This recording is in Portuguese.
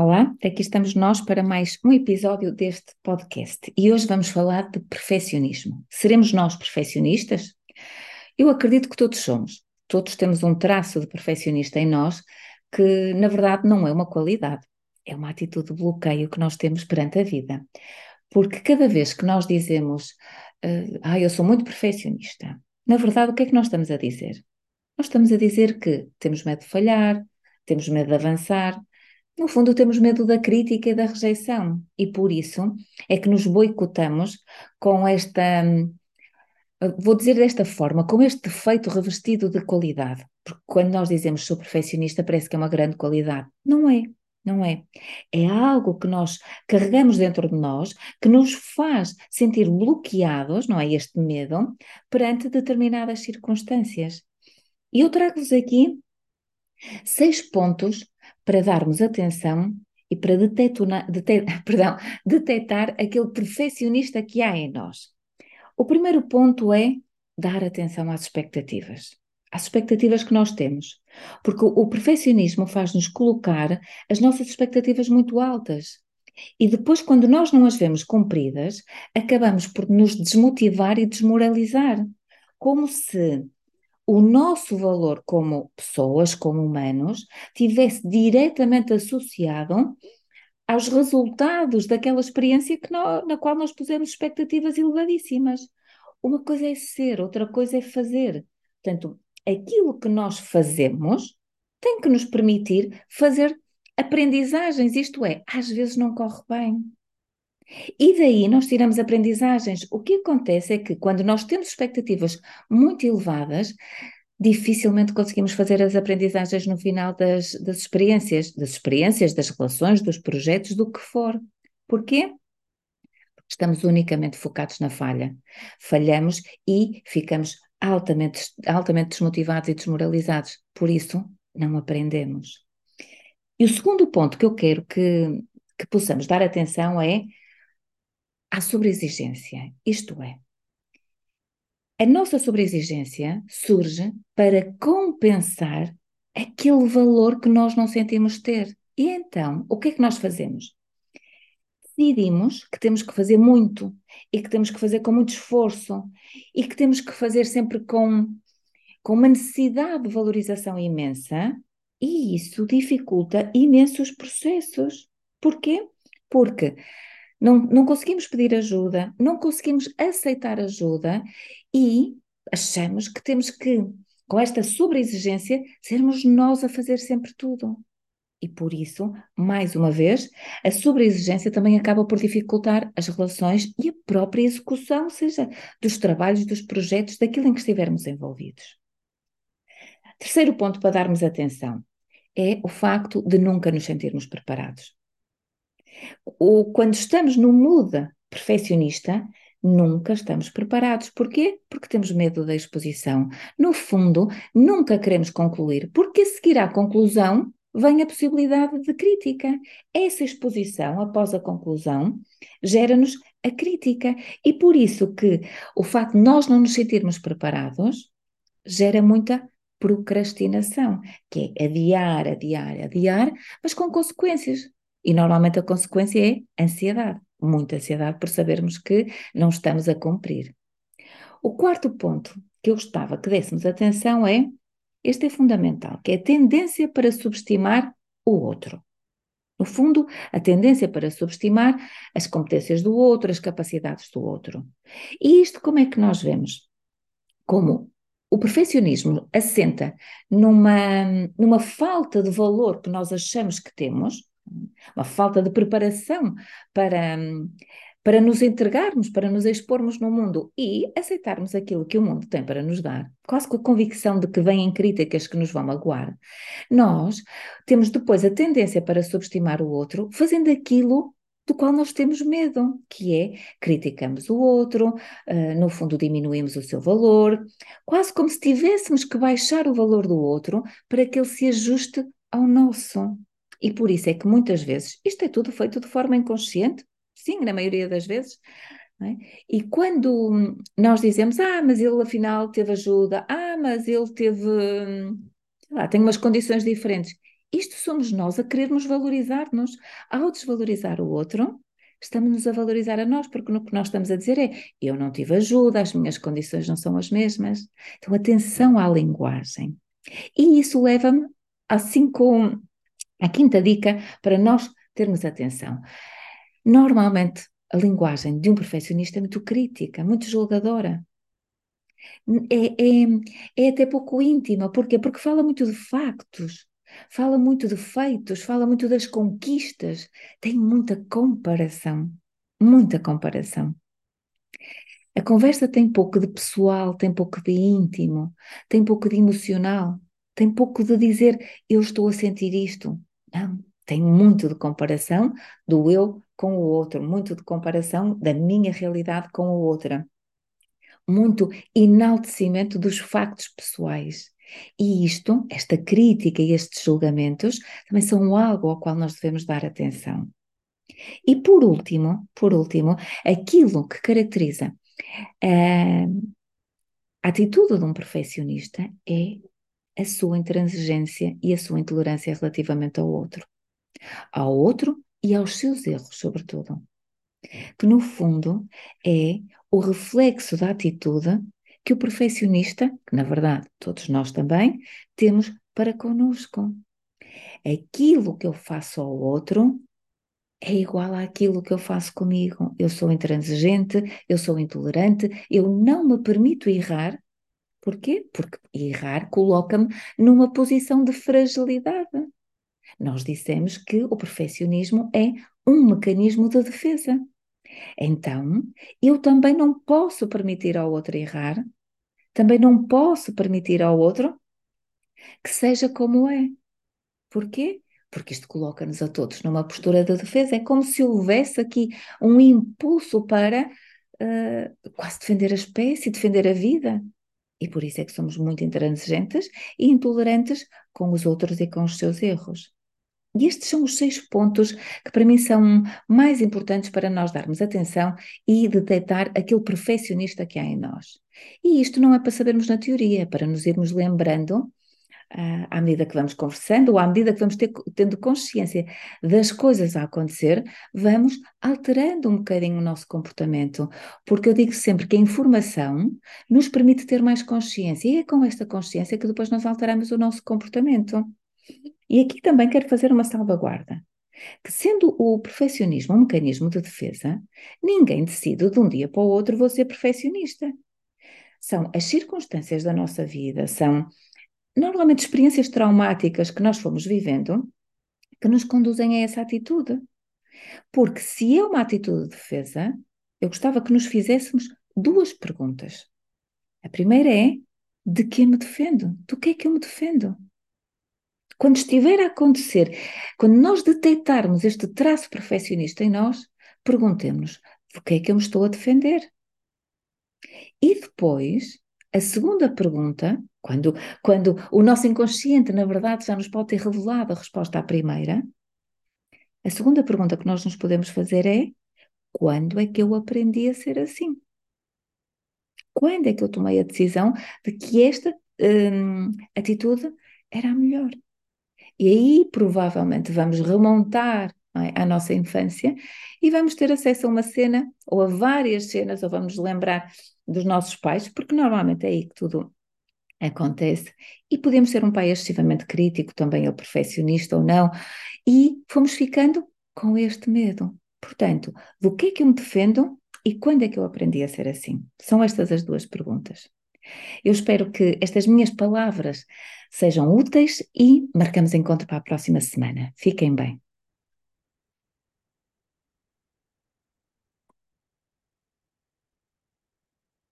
Olá, aqui estamos nós para mais um episódio deste podcast e hoje vamos falar de perfeccionismo. Seremos nós perfeccionistas? Eu acredito que todos somos. Todos temos um traço de perfeccionista em nós que, na verdade, não é uma qualidade, é uma atitude de bloqueio que nós temos perante a vida. Porque cada vez que nós dizemos, uh, ah, eu sou muito perfeccionista, na verdade, o que é que nós estamos a dizer? Nós estamos a dizer que temos medo de falhar, temos medo de avançar, no fundo, temos medo da crítica e da rejeição, e por isso é que nos boicotamos com esta, hum, vou dizer desta forma, com este defeito revestido de qualidade. Porque quando nós dizemos sou perfeccionista, parece que é uma grande qualidade. Não é, não é. É algo que nós carregamos dentro de nós, que nos faz sentir bloqueados, não é? Este medo, perante determinadas circunstâncias. E eu trago-vos aqui seis pontos para darmos atenção e para detectar, aquele perfeccionista que há em nós. O primeiro ponto é dar atenção às expectativas. Às expectativas que nós temos. Porque o perfeccionismo faz-nos colocar as nossas expectativas muito altas. E depois, quando nós não as vemos cumpridas, acabamos por nos desmotivar e desmoralizar. Como se o nosso valor como pessoas, como humanos, tivesse diretamente associado aos resultados daquela experiência que nós, na qual nós pusemos expectativas elevadíssimas. Uma coisa é ser, outra coisa é fazer. Portanto, aquilo que nós fazemos tem que nos permitir fazer aprendizagens, isto é, às vezes não corre bem. E daí nós tiramos aprendizagens. O que acontece é que quando nós temos expectativas muito elevadas, dificilmente conseguimos fazer as aprendizagens no final das, das experiências, das experiências, das relações, dos projetos, do que for. Porquê? Porque estamos unicamente focados na falha. Falhamos e ficamos altamente, altamente desmotivados e desmoralizados. Por isso, não aprendemos. E o segundo ponto que eu quero que, que possamos dar atenção é à sobreexigência. Isto é, a nossa sobreexigência surge para compensar aquele valor que nós não sentimos ter. E então, o que é que nós fazemos? Decidimos que temos que fazer muito e que temos que fazer com muito esforço e que temos que fazer sempre com, com uma necessidade de valorização imensa e isso dificulta imenso os processos. Porquê? Porque não, não conseguimos pedir ajuda, não conseguimos aceitar ajuda e achamos que temos que, com esta sobreexigência, sermos nós a fazer sempre tudo. E por isso, mais uma vez, a sobreexigência também acaba por dificultar as relações e a própria execução, seja dos trabalhos, dos projetos, daquilo em que estivermos envolvidos. Terceiro ponto para darmos atenção é o facto de nunca nos sentirmos preparados. O, quando estamos no mood perfeccionista, nunca estamos preparados. Porquê? Porque temos medo da exposição. No fundo, nunca queremos concluir, porque a seguir à conclusão vem a possibilidade de crítica. Essa exposição, após a conclusão, gera-nos a crítica. E por isso que o facto de nós não nos sentirmos preparados gera muita procrastinação, que é adiar, adiar, adiar, mas com consequências. E normalmente a consequência é ansiedade, muita ansiedade por sabermos que não estamos a cumprir. O quarto ponto que eu gostava que dessemos atenção é, este é fundamental, que é a tendência para subestimar o outro. No fundo, a tendência para subestimar as competências do outro, as capacidades do outro. E isto como é que nós vemos? Como o perfeccionismo assenta numa, numa falta de valor que nós achamos que temos, uma falta de preparação para, para nos entregarmos, para nos expormos no mundo e aceitarmos aquilo que o mundo tem para nos dar, quase com a convicção de que vêm críticas que nos vão magoar. Nós temos depois a tendência para subestimar o outro, fazendo aquilo do qual nós temos medo, que é criticamos o outro, uh, no fundo diminuímos o seu valor, quase como se tivéssemos que baixar o valor do outro para que ele se ajuste ao nosso. E por isso é que muitas vezes isto é tudo feito de forma inconsciente, sim, na maioria das vezes. É? E quando nós dizemos, ah, mas ele afinal teve ajuda, ah, mas ele teve, sei lá, tem umas condições diferentes, Isto somos nós a querermos valorizar-nos. Ao desvalorizar o outro, estamos-nos a valorizar a nós, porque no que nós estamos a dizer é eu não tive ajuda, as minhas condições não são as mesmas. Então, atenção à linguagem. E isso leva-me, assim com a quinta dica, para nós termos atenção. Normalmente, a linguagem de um perfeccionista é muito crítica, muito julgadora. É, é, é até pouco íntima. Porquê? Porque fala muito de factos, fala muito de feitos, fala muito das conquistas, tem muita comparação, muita comparação. A conversa tem pouco de pessoal, tem pouco de íntimo, tem pouco de emocional, tem pouco de dizer eu estou a sentir isto. Não, tem muito de comparação do eu com o outro, muito de comparação da minha realidade com a outra. Muito enaltecimento dos factos pessoais. E isto, esta crítica e estes julgamentos, também são algo ao qual nós devemos dar atenção. E por último, por último, aquilo que caracteriza a, a atitude de um perfeccionista é a sua intransigência e a sua intolerância relativamente ao outro. Ao outro e aos seus erros, sobretudo. Que no fundo é o reflexo da atitude que o perfeccionista, que na verdade todos nós também, temos para conosco. Aquilo que eu faço ao outro é igual àquilo que eu faço comigo. Eu sou intransigente, eu sou intolerante, eu não me permito errar. Porquê? Porque errar coloca-me numa posição de fragilidade. Nós dissemos que o perfeccionismo é um mecanismo de defesa. Então, eu também não posso permitir ao outro errar, também não posso permitir ao outro que seja como é. Porquê? Porque isto coloca-nos a todos numa postura de defesa. É como se houvesse aqui um impulso para uh, quase defender a espécie, defender a vida. E por isso é que somos muito intransigentes e intolerantes com os outros e com os seus erros. E estes são os seis pontos que para mim são mais importantes para nós darmos atenção e detectar aquele perfeccionista que há em nós. E isto não é para sabermos na teoria, é para nos irmos lembrando à medida que vamos conversando, ou à medida que vamos ter, tendo consciência das coisas a acontecer, vamos alterando um bocadinho o nosso comportamento. Porque eu digo sempre que a informação nos permite ter mais consciência, e é com esta consciência que depois nós alteramos o nosso comportamento. E aqui também quero fazer uma salvaguarda. Que sendo o perfeccionismo um mecanismo de defesa, ninguém decide de um dia para o outro vou ser perfeccionista. São as circunstâncias da nossa vida, são normalmente experiências traumáticas que nós fomos vivendo que nos conduzem a essa atitude. Porque se é uma atitude de defesa, eu gostava que nos fizéssemos duas perguntas. A primeira é: de que me defendo? Do que é que eu me defendo? Quando estiver a acontecer, quando nós detectarmos este traço perfeccionista em nós, perguntemos-nos: do que é que eu me estou a defender? E depois, a segunda pergunta, quando, quando o nosso inconsciente, na verdade, já nos pode ter revelado a resposta à primeira, a segunda pergunta que nós nos podemos fazer é: quando é que eu aprendi a ser assim? Quando é que eu tomei a decisão de que esta hum, atitude era a melhor? E aí provavelmente vamos remontar é, à nossa infância e vamos ter acesso a uma cena ou a várias cenas, ou vamos lembrar dos nossos pais, porque normalmente é aí que tudo acontece. E podemos ser um pai excessivamente crítico, também ou perfeccionista ou não, e fomos ficando com este medo. Portanto, do que é que eu me defendo e quando é que eu aprendi a ser assim? São estas as duas perguntas. Eu espero que estas minhas palavras sejam úteis e marcamos encontro para a próxima semana. Fiquem bem.